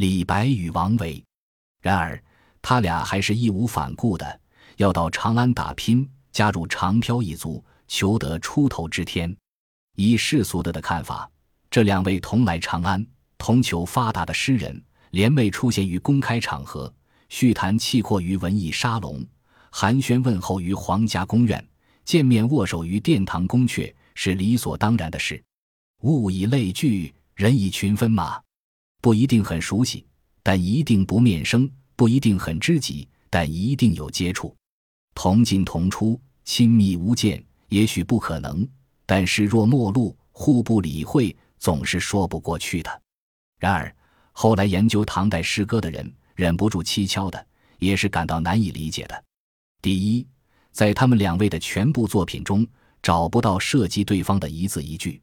李白与王维。然而，他俩还是义无反顾的要到长安打拼，加入长漂一族，求得出头之天。以世俗的的看法，这两位同来长安、同求发达的诗人，联袂出现于公开场合，叙谈气阔于文艺沙龙，寒暄问候于皇家宫苑，见面握手于殿堂宫阙，是理所当然的事。物以类聚，人以群分嘛，不一定很熟悉，但一定不面生；不一定很知己，但一定有接触。同进同出，亲密无间，也许不可能。但是若陌路，互不理会，总是说不过去的。然而后来研究唐代诗歌的人，忍不住蹊跷的，也是感到难以理解的。第一，在他们两位的全部作品中，找不到涉及对方的一字一句；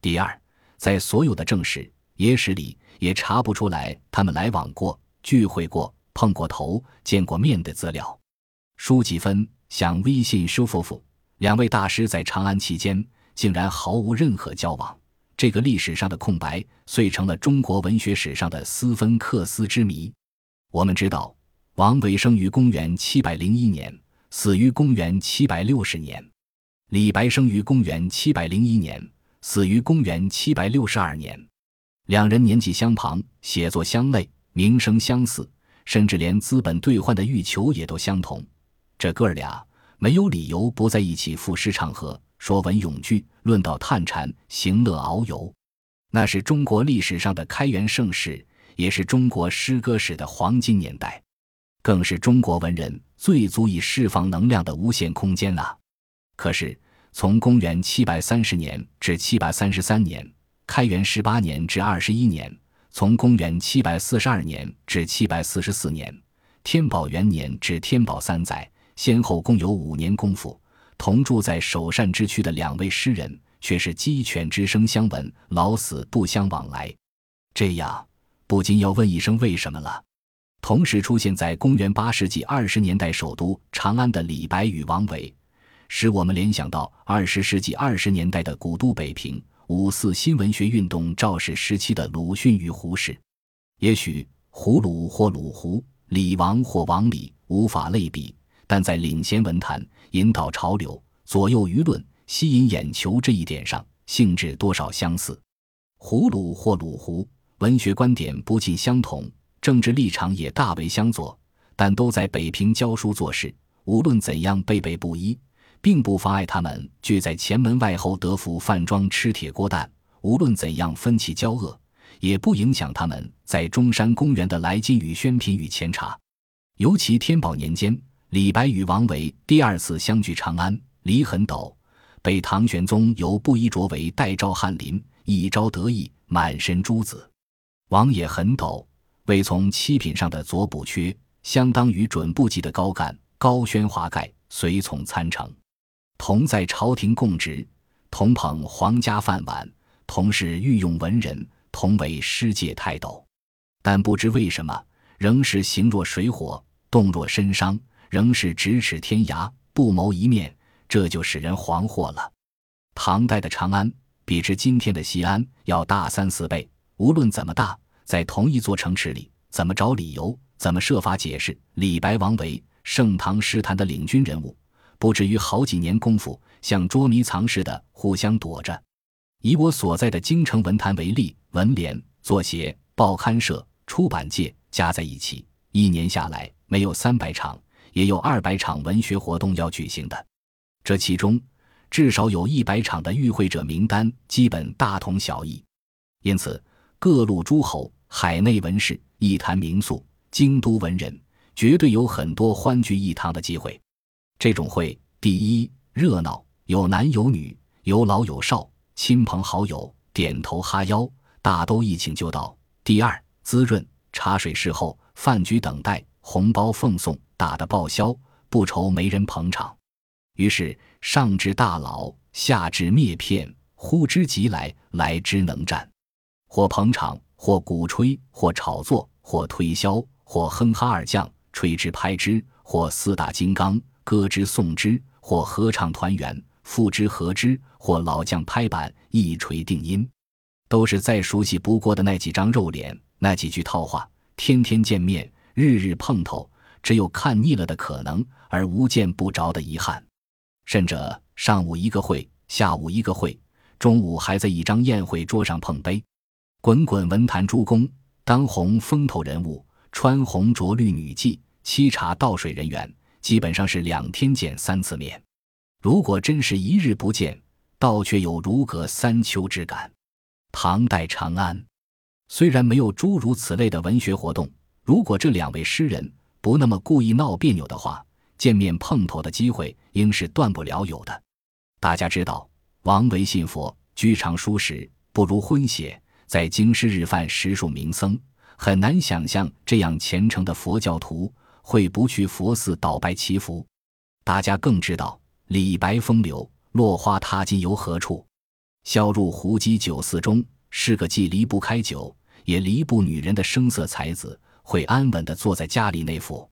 第二，在所有的正史、野史里，也查不出来他们来往过、聚会过、碰过头、见过面的资料。书几分向微信收夫妇两位大师在长安期间。竟然毫无任何交往，这个历史上的空白遂成了中国文学史上的斯芬克斯之谜。我们知道，王维生于公元七百零一年，死于公元七百六十年；李白生于公元七百零一年，死于公元七百六十二年。两人年纪相旁，写作相类，名声相似，甚至连资本兑换的欲求也都相同。这哥儿俩没有理由不在一起赋诗唱和。说文咏句，论道探禅，行乐遨游，那是中国历史上的开元盛世，也是中国诗歌史的黄金年代，更是中国文人最足以释放能量的无限空间啊！可是，从公元七百三十年至七百三十三年，开元十八年至二十一年，从公元七百四十二年至七百四十四年，天宝元年至天宝三载，先后共有五年功夫。同住在首善之区的两位诗人，却是鸡犬之声相闻，老死不相往来。这样，不禁要问一声为什么了。同时出现在公元八世纪二十年代首都长安的李白与王维，使我们联想到二十世纪二十年代的古都北平五四新文学运动肇始时期的鲁迅与胡适。也许胡鲁或鲁胡，李王或王李，无法类比。但在领先文坛、引导潮流、左右舆论、吸引眼球这一点上，性质多少相似。胡鲁或鲁胡，文学观点不尽相同，政治立场也大为相左，但都在北平教书做事。无论怎样背背不一，并不妨碍他们聚在前门外后德福饭庄吃铁锅蛋。无论怎样分歧交恶，也不影响他们在中山公园的来金与宣品与前茶。尤其天宝年间。李白与王维第二次相聚长安，李很陡，被唐玄宗由布衣着为代召翰林，一朝得意，满身珠子。王也很陡，为从七品上的左补缺，相当于准部级的高干，高轩华盖，随从参乘，同在朝廷供职，同捧皇家饭碗，同是御用文人，同为诗界泰斗。但不知为什么，仍是形若水火，动若参商。仍是咫尺天涯，不谋一面，这就使人惶惑了。唐代的长安比之今天的西安要大三四倍。无论怎么大，在同一座城池里，怎么找理由，怎么设法解释，李白、王维，盛唐诗坛的领军人物，不至于好几年功夫，像捉迷藏似的互相躲着。以我所在的京城文坛为例，文联、作协、报刊社、出版界加在一起，一年下来没有三百场。也有二百场文学活动要举行的，这其中至少有一百场的与会者名单基本大同小异，因此各路诸侯、海内文士、一坛名宿、京都文人，绝对有很多欢聚一堂的机会。这种会，第一热闹，有男有女，有老有少，亲朋好友点头哈腰，大都一请就到；第二滋润，茶水侍候，饭局等待，红包奉送。打的报销，不愁没人捧场。于是上至大佬，下至篾片，呼之即来，来之能战。或捧场，或鼓吹，或炒作，或推销，或哼哈二将，吹之拍之；或四大金刚，歌之颂之；或合唱团圆，赋之合之；或老将拍板，一锤定音。都是再熟悉不过的那几张肉脸，那几句套话，天天见面，日日碰头，只有看腻了的可能，而无见不着的遗憾。甚者，上午一个会，下午一个会，中午还在一张宴会桌上碰杯。滚滚文坛诸公，当红风头人物，穿红着绿女妓，沏茶倒水人员，基本上是两天见三次面。如果真是一日不见，倒却有如隔三秋之感。唐代长安虽然没有诸如此类的文学活动，如果这两位诗人不那么故意闹别扭的话，见面碰头的机会应是断不了有的。大家知道，王维信佛，居常书时不如婚写。在京师日饭十数名僧，很难想象这样虔诚的佛教徒会不去佛寺祷拜祈福。大家更知道，李白风流，落花他今游何处？销入胡姬酒肆中，是个既离不开酒，也离不女人的声色才子，会安稳地坐在家里内府。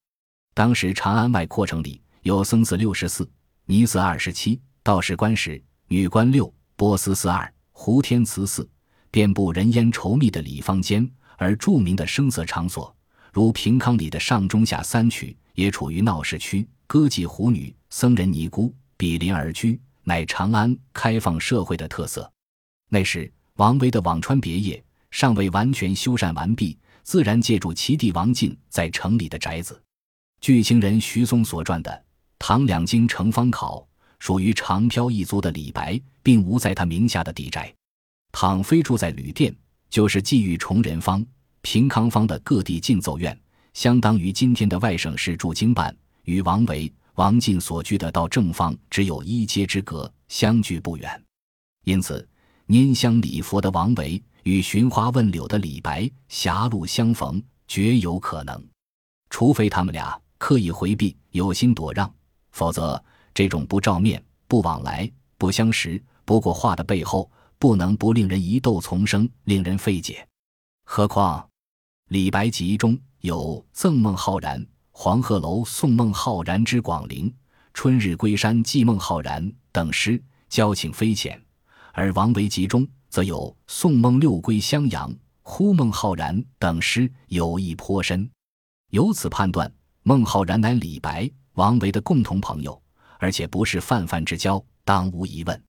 当时长安外扩城里有僧寺六十四，尼寺二十七，道士官十，女官六，波斯寺二，胡天慈寺。遍布人烟稠密的里坊间，而著名的声色场所，如平康里的上中下三曲，也处于闹市区。歌妓胡女、僧人尼姑比邻而居，乃长安开放社会的特色。那时，王维的辋川别业尚未完全修缮完毕，自然借助其弟王进在城里的宅子。据清人徐松所传的《唐两京城方考》，属于长漂一族的李白，并无在他名下的邸宅。倘非住在旅店，就是寄寓崇仁坊、平康坊的各地进奏院，相当于今天的外省市驻京办。与王维、王进所居的道正坊只有一街之隔，相距不远。因此，拈香礼佛的王维与寻花问柳的李白狭路相逢，绝有可能。除非他们俩刻意回避、有心躲让，否则这种不照面、不往来、不相识、不过话的背后。不能不令人疑窦丛生，令人费解。何况李白集中有《赠孟浩然》《黄鹤楼送孟浩然之广陵》《春日归山寄孟浩然》等诗，交情非浅；而王维集中则有《送孟六归襄阳》《呼孟浩然》等诗，友谊颇深。由此判断，孟浩然乃李白、王维的共同朋友，而且不是泛泛之交，当无疑问。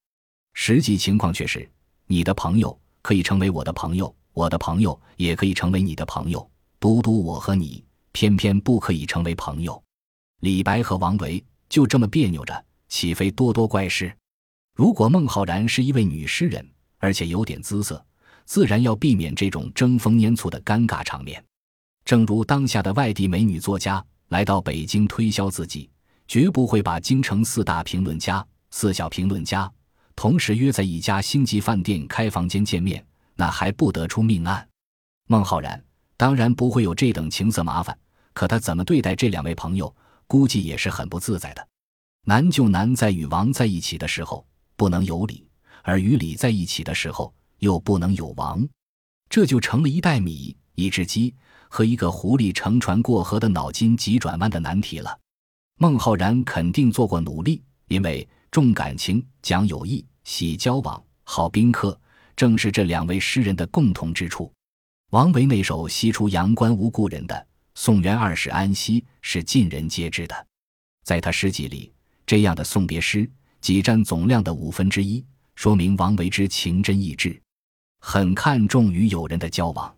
实际情况却是。你的朋友可以成为我的朋友，我的朋友也可以成为你的朋友。独独我和你，偏偏不可以成为朋友。李白和王维就这么别扭着，岂非多多怪事？如果孟浩然是一位女诗人，而且有点姿色，自然要避免这种争风拈醋的尴尬场面。正如当下的外地美女作家来到北京推销自己，绝不会把京城四大评论家、四小评论家。同时约在一家星级饭店开房间见面，那还不得出命案？孟浩然当然不会有这等情色麻烦，可他怎么对待这两位朋友，估计也是很不自在的。难就难在与王在一起的时候不能有李，而与李在一起的时候又不能有王，这就成了一袋米一只鸡和一个狐狸乘船过河的脑筋急转弯的难题了。孟浩然肯定做过努力，因为重感情，讲友谊。喜交往，好宾客，正是这两位诗人的共同之处。王维那首“西出阳关无故人”的《送元二使安西》是尽人皆知的，在他诗集里，这样的送别诗仅占总量的五分之一，说明王维之情真意挚，很看重与友人的交往。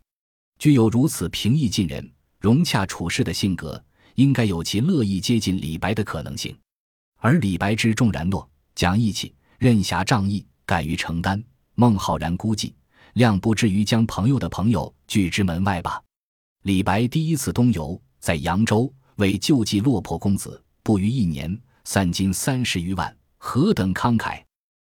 具有如此平易近人、融洽处事的性格，应该有其乐意接近李白的可能性。而李白之重然诺，讲义气。任侠仗义，敢于承担。孟浩然估计量不至于将朋友的朋友拒之门外吧。李白第一次东游，在扬州为救济落魄公子，不逾一年，散金三十余万，何等慷慨！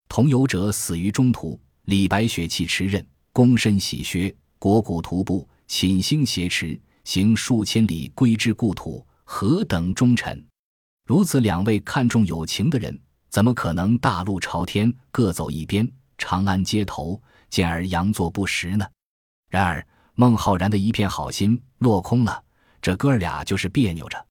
同游者死于中途，李白血气驰刃，躬身洗靴，裹骨徒步，寝星挟持，行数千里归之故土，何等忠臣！如此两位看重友情的人。怎么可能大路朝天，各走一边？长安街头，见而佯作不识呢？然而孟浩然的一片好心落空了，这哥俩就是别扭着。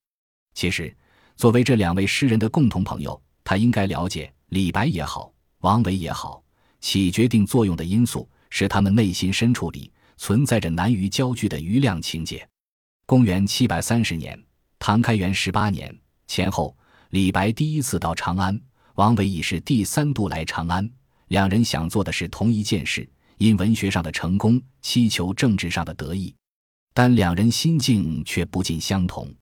其实，作为这两位诗人的共同朋友，他应该了解李白也好，王维也好，起决定作用的因素是他们内心深处里存在着难于交聚的余量情节。公元七百三十年，唐开元十八年前后，李白第一次到长安，王维已是第三度来长安。两人想做的是同一件事，因文学上的成功，祈求政治上的得意，但两人心境却不尽相同。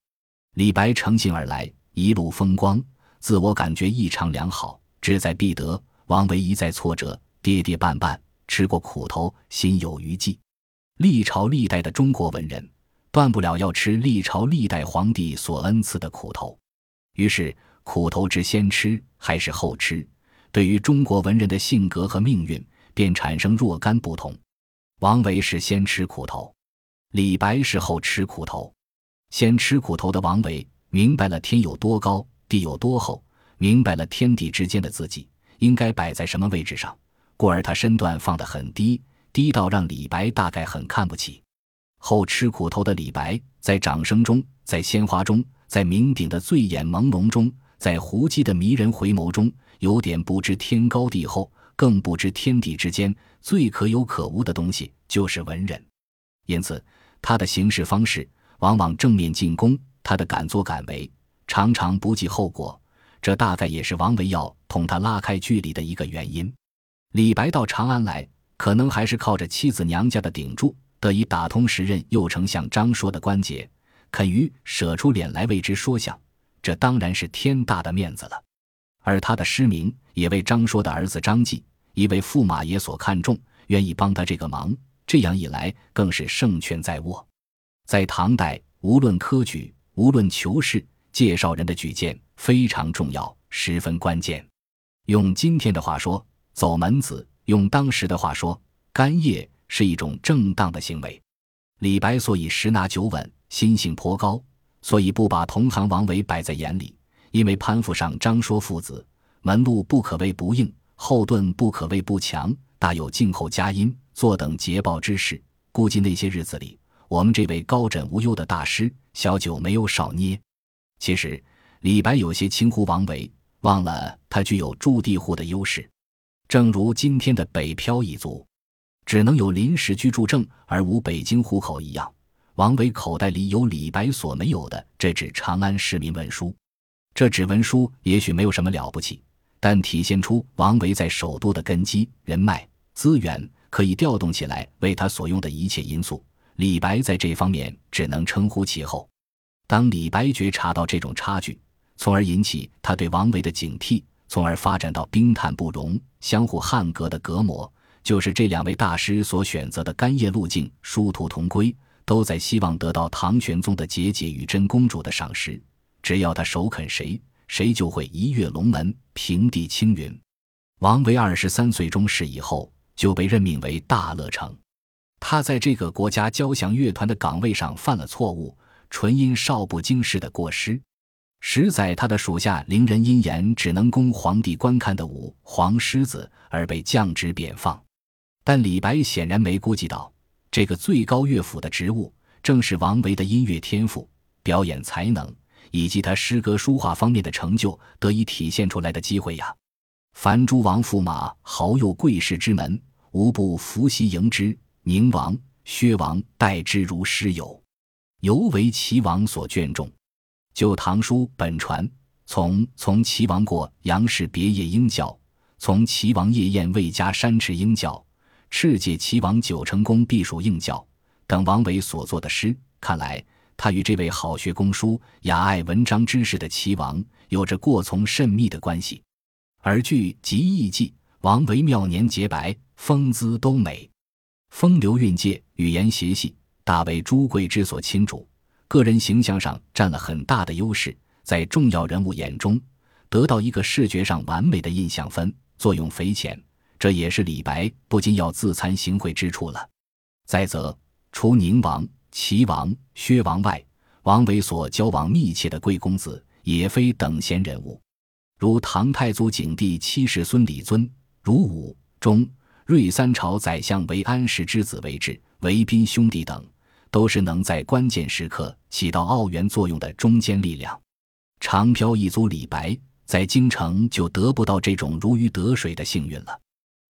李白乘兴而来，一路风光，自我感觉异常良好，志在必得；王维一再挫折，跌跌绊绊，吃过苦头，心有余悸。历朝历代的中国文人。断不了要吃历朝历代皇帝所恩赐的苦头，于是苦头之先吃还是后吃，对于中国文人的性格和命运便产生若干不同。王维是先吃苦头，李白是后吃苦头。先吃苦头的王维明白了天有多高，地有多厚，明白了天地之间的自己应该摆在什么位置上，故而他身段放得很低，低到让李白大概很看不起。后吃苦头的李白，在掌声中，在鲜花中，在酩酊的醉眼朦胧中，在胡姬的迷人回眸中，有点不知天高地厚，更不知天地之间最可有可无的东西就是文人。因此，他的行事方式往往正面进攻，他的敢作敢为常常不计后果，这大概也是王维要同他拉开距离的一个原因。李白到长安来，可能还是靠着妻子娘家的顶住。得以打通时任右丞相张说的关节，肯于舍出脸来为之说相，这当然是天大的面子了。而他的失明也为张说的儿子张继，一位驸马爷所看重，愿意帮他这个忙。这样一来，更是胜券在握。在唐代，无论科举，无论求仕，介绍人的举荐非常重要，十分关键。用今天的话说，走门子；用当时的话说，干谒。是一种正当的行为。李白所以十拿九稳，心性颇高，所以不把同行王维摆在眼里。因为攀附上张说父子，门路不可谓不硬，后盾不可谓不强，大有静候佳音，坐等捷报之势。估计那些日子里，我们这位高枕无忧的大师，小酒没有少捏。其实，李白有些轻忽王维，忘了他具有驻地户的优势，正如今天的北漂一族。只能有临时居住证而无北京户口一样，王维口袋里有李白所没有的这纸长安市民文书。这纸文书也许没有什么了不起，但体现出王维在首都的根基、人脉、资源可以调动起来为他所用的一切因素。李白在这方面只能称呼其后。当李白觉察到这种差距，从而引起他对王维的警惕，从而发展到冰炭不容、相互汉格的隔膜。就是这两位大师所选择的干叶路径，殊途同归，都在希望得到唐玄宗的节节与真公主的赏识。只要他首肯谁，谁就会一跃龙门，平地青云。王维二十三岁中试以后，就被任命为大乐城。他在这个国家交响乐团的岗位上犯了错误，纯因少不经事的过失，实在他的属下伶人因言只能供皇帝观看的舞黄狮子而被降职贬放。但李白显然没估计到，这个最高乐府的职务，正是王维的音乐天赋、表演才能以及他诗歌书画方面的成就得以体现出来的机会呀！凡诸王驸马豪右贵士之门，无不伏羲迎之；宁王、薛王待之如师友，尤为齐王所眷重。就《唐书》本传，从从齐王过杨氏别业应教，从齐王夜宴魏家山池应教。赤界齐王九成宫避暑应教等王维所作的诗，看来他与这位好学工书、雅爱文章知识的齐王有着过从甚密的关系。而据《集异记》，王维妙年洁白，风姿都美，风流韵界，语言谐细，大为朱贵之所亲主，个人形象上占了很大的优势，在重要人物眼中得到一个视觉上完美的印象分，作用匪浅。这也是李白不禁要自惭形秽之处了。再则，除宁王、齐王、薛王外，王维所交往密切的贵公子也非等闲人物，如唐太祖景帝七世孙李尊，如武、忠、睿三朝宰相韦安石之子韦质、韦宾兄弟等，都是能在关键时刻起到奥援作用的中坚力量。长漂一族李白在京城就得不到这种如鱼得水的幸运了。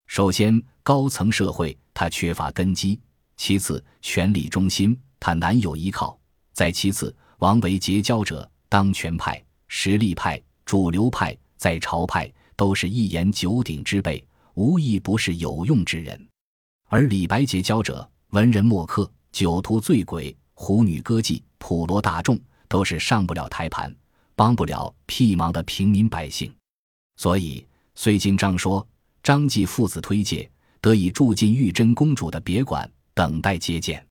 首先，高层社会他缺乏根基；其次，权力中心他难有依靠；在其次，王维结交者，当权派、实力派、主流派，在朝派都是一言九鼎之辈，无一不是有用之人；而李白结交者，文人墨客、酒徒醉鬼、狐女歌妓、普罗大众，都是上不了台盘、帮不了屁忙的平民百姓。所以，虽经张说、张继父子推介，得以住进玉真公主的别馆，等待接见。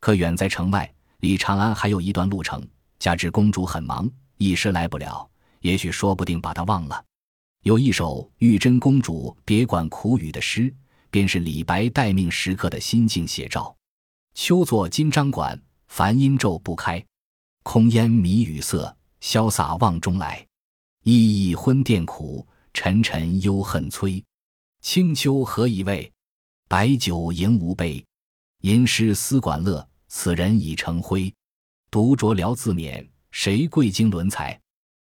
可远在城外，离长安还有一段路程。加之公主很忙，一时来不了，也许说不定把她忘了。有一首玉真公主别馆苦雨的诗，便是李白待命时刻的心境写照。秋作金章馆，繁阴昼不开，空烟迷雨色，潇洒望中来。熠熠昏殿苦，沉沉忧恨催。清秋何以慰？白酒吟无杯。吟诗思管乐，此人已成灰。独酌聊自勉，谁贵经纶才？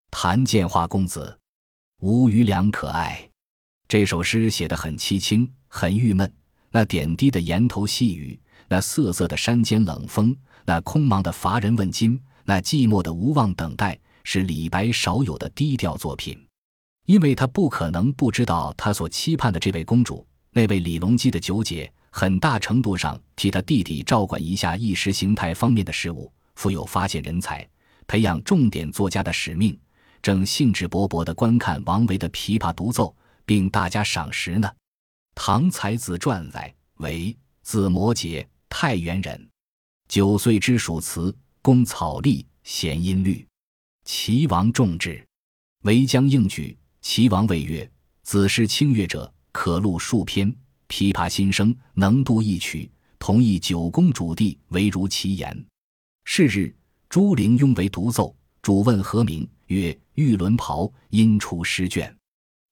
谈见花公子，无余良可爱。这首诗写得很凄清，很郁闷。那点滴的檐头细雨，那瑟瑟的山间冷风，那空茫的乏人问津，那寂寞的无望等待，是李白少有的低调作品。因为他不可能不知道，他所期盼的这位公主，那位李隆基的九姐，很大程度上替他弟弟照管一下意识形态方面的事务。负有发现人才、培养重点作家的使命，正兴致勃勃地观看王维的琵琶独奏，并大加赏识呢。唐才子传载为字摩诘，太原人，九岁知蜀词，工草隶，弦音律。齐王重之，为将应举。齐王谓曰：“子是清乐者，可录数篇。琵琶新声，能度一曲。同意九公主弟，唯如其言。”是日，朱灵拥为独奏。主问何名？曰：“玉轮袍。”因出诗卷。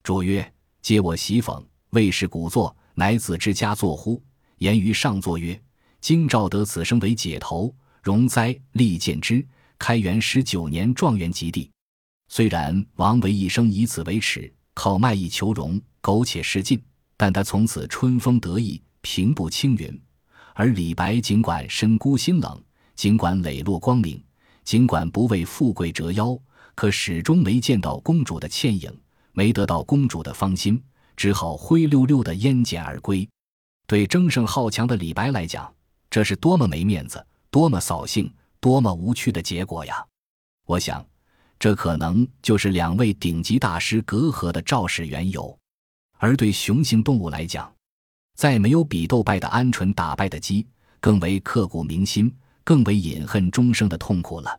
主曰：“皆我喜讽，未是古作，乃子之家作乎？”言于上作曰：“今召得此生为解头，荣哉！力荐之。开元十九年状元及第。虽然王维一生以此为耻，靠卖艺求荣，苟且失尽，但他从此春风得意，平步青云。而李白尽管身孤心冷。尽管磊落光明，尽管不为富贵折腰，可始终没见到公主的倩影，没得到公主的芳心，只好灰溜溜的烟简而归。对争胜好强的李白来讲，这是多么没面子、多么扫兴、多么无趣的结果呀！我想，这可能就是两位顶级大师隔阂的肇始缘由。而对雄性动物来讲，再没有比斗败的鹌鹑打败的鸡更为刻骨铭心。更为隐恨终生的痛苦了。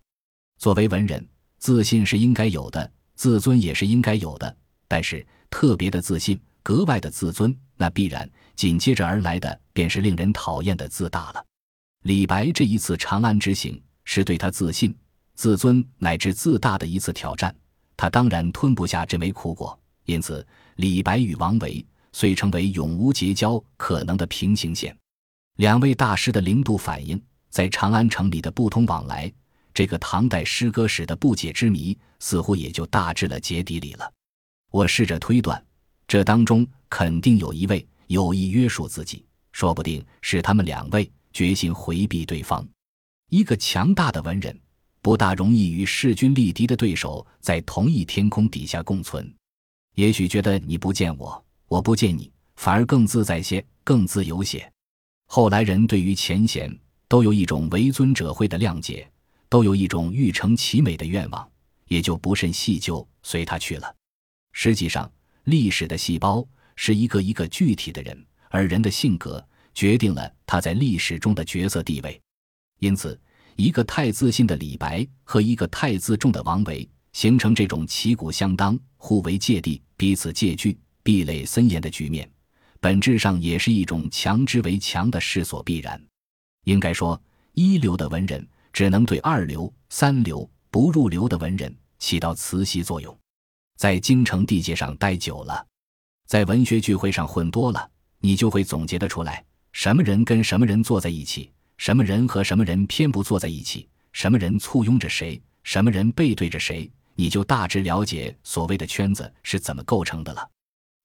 作为文人，自信是应该有的，自尊也是应该有的。但是，特别的自信，格外的自尊，那必然紧接着而来的便是令人讨厌的自大了。李白这一次长安之行，是对他自信、自尊乃至自大的一次挑战。他当然吞不下这枚苦果，因此，李白与王维遂成为永无结交可能的平行线。两位大师的零度反应。在长安城里的不通往来，这个唐代诗歌史的不解之谜，似乎也就大致了结底里了。我试着推断，这当中肯定有一位有意约束自己，说不定是他们两位决心回避对方。一个强大的文人，不大容易与势均力敌的对手在同一天空底下共存。也许觉得你不见我，我不见你，反而更自在些，更自由些。后来人对于前贤。都有一种为尊者讳的谅解，都有一种欲成其美的愿望，也就不甚细究，随他去了。实际上，历史的细胞是一个一个具体的人，而人的性格决定了他在历史中的角色地位。因此，一个太自信的李白和一个太自重的王维，形成这种旗鼓相当、互为芥蒂、彼此戒惧、壁垒森严的局面，本质上也是一种强之为强的势所必然。应该说，一流的文人只能对二流、三流不入流的文人起到磁吸作用。在京城地界上待久了，在文学聚会上混多了，你就会总结得出来：什么人跟什么人坐在一起，什么人和什么人偏不坐在一起，什么人簇拥着谁，什么人背对着谁，你就大致了解所谓的圈子是怎么构成的了。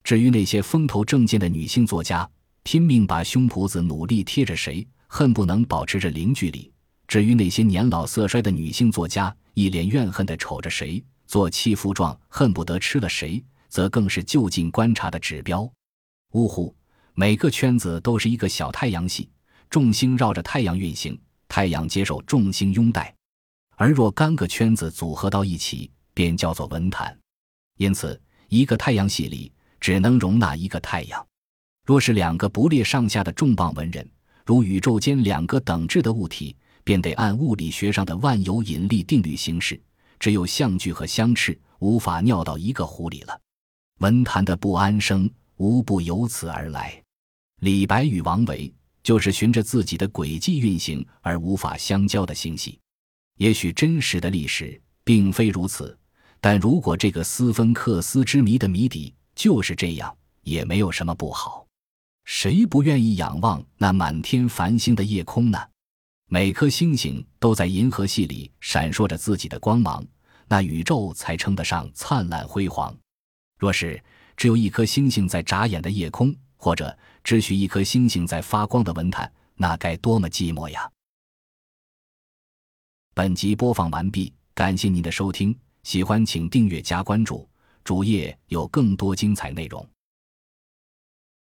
至于那些风头正劲的女性作家，拼命把胸脯子努力贴着谁。恨不能保持着零距离，至于那些年老色衰的女性作家，一脸怨恨地瞅着谁，做欺负状，恨不得吃了谁，则更是就近观察的指标。呜呼，每个圈子都是一个小太阳系，众星绕着太阳运行，太阳接受众星拥戴。而若干个圈子组合到一起，便叫做文坛。因此，一个太阳系里只能容纳一个太阳。若是两个不列上下的重磅文人，如宇宙间两个等质的物体，便得按物理学上的万有引力定律行事。只有相距和相斥，无法尿到一个壶里了。文坛的不安生，无不由此而来。李白与王维，就是循着自己的轨迹运行而无法相交的星系。也许真实的历史并非如此，但如果这个斯芬克斯之谜的谜底就是这样，也没有什么不好。谁不愿意仰望那满天繁星的夜空呢？每颗星星都在银河系里闪烁着自己的光芒，那宇宙才称得上灿烂辉煌。若是只有一颗星星在眨眼的夜空，或者只许一颗星星在发光的文坛，那该多么寂寞呀！本集播放完毕，感谢您的收听，喜欢请订阅加关注，主页有更多精彩内容。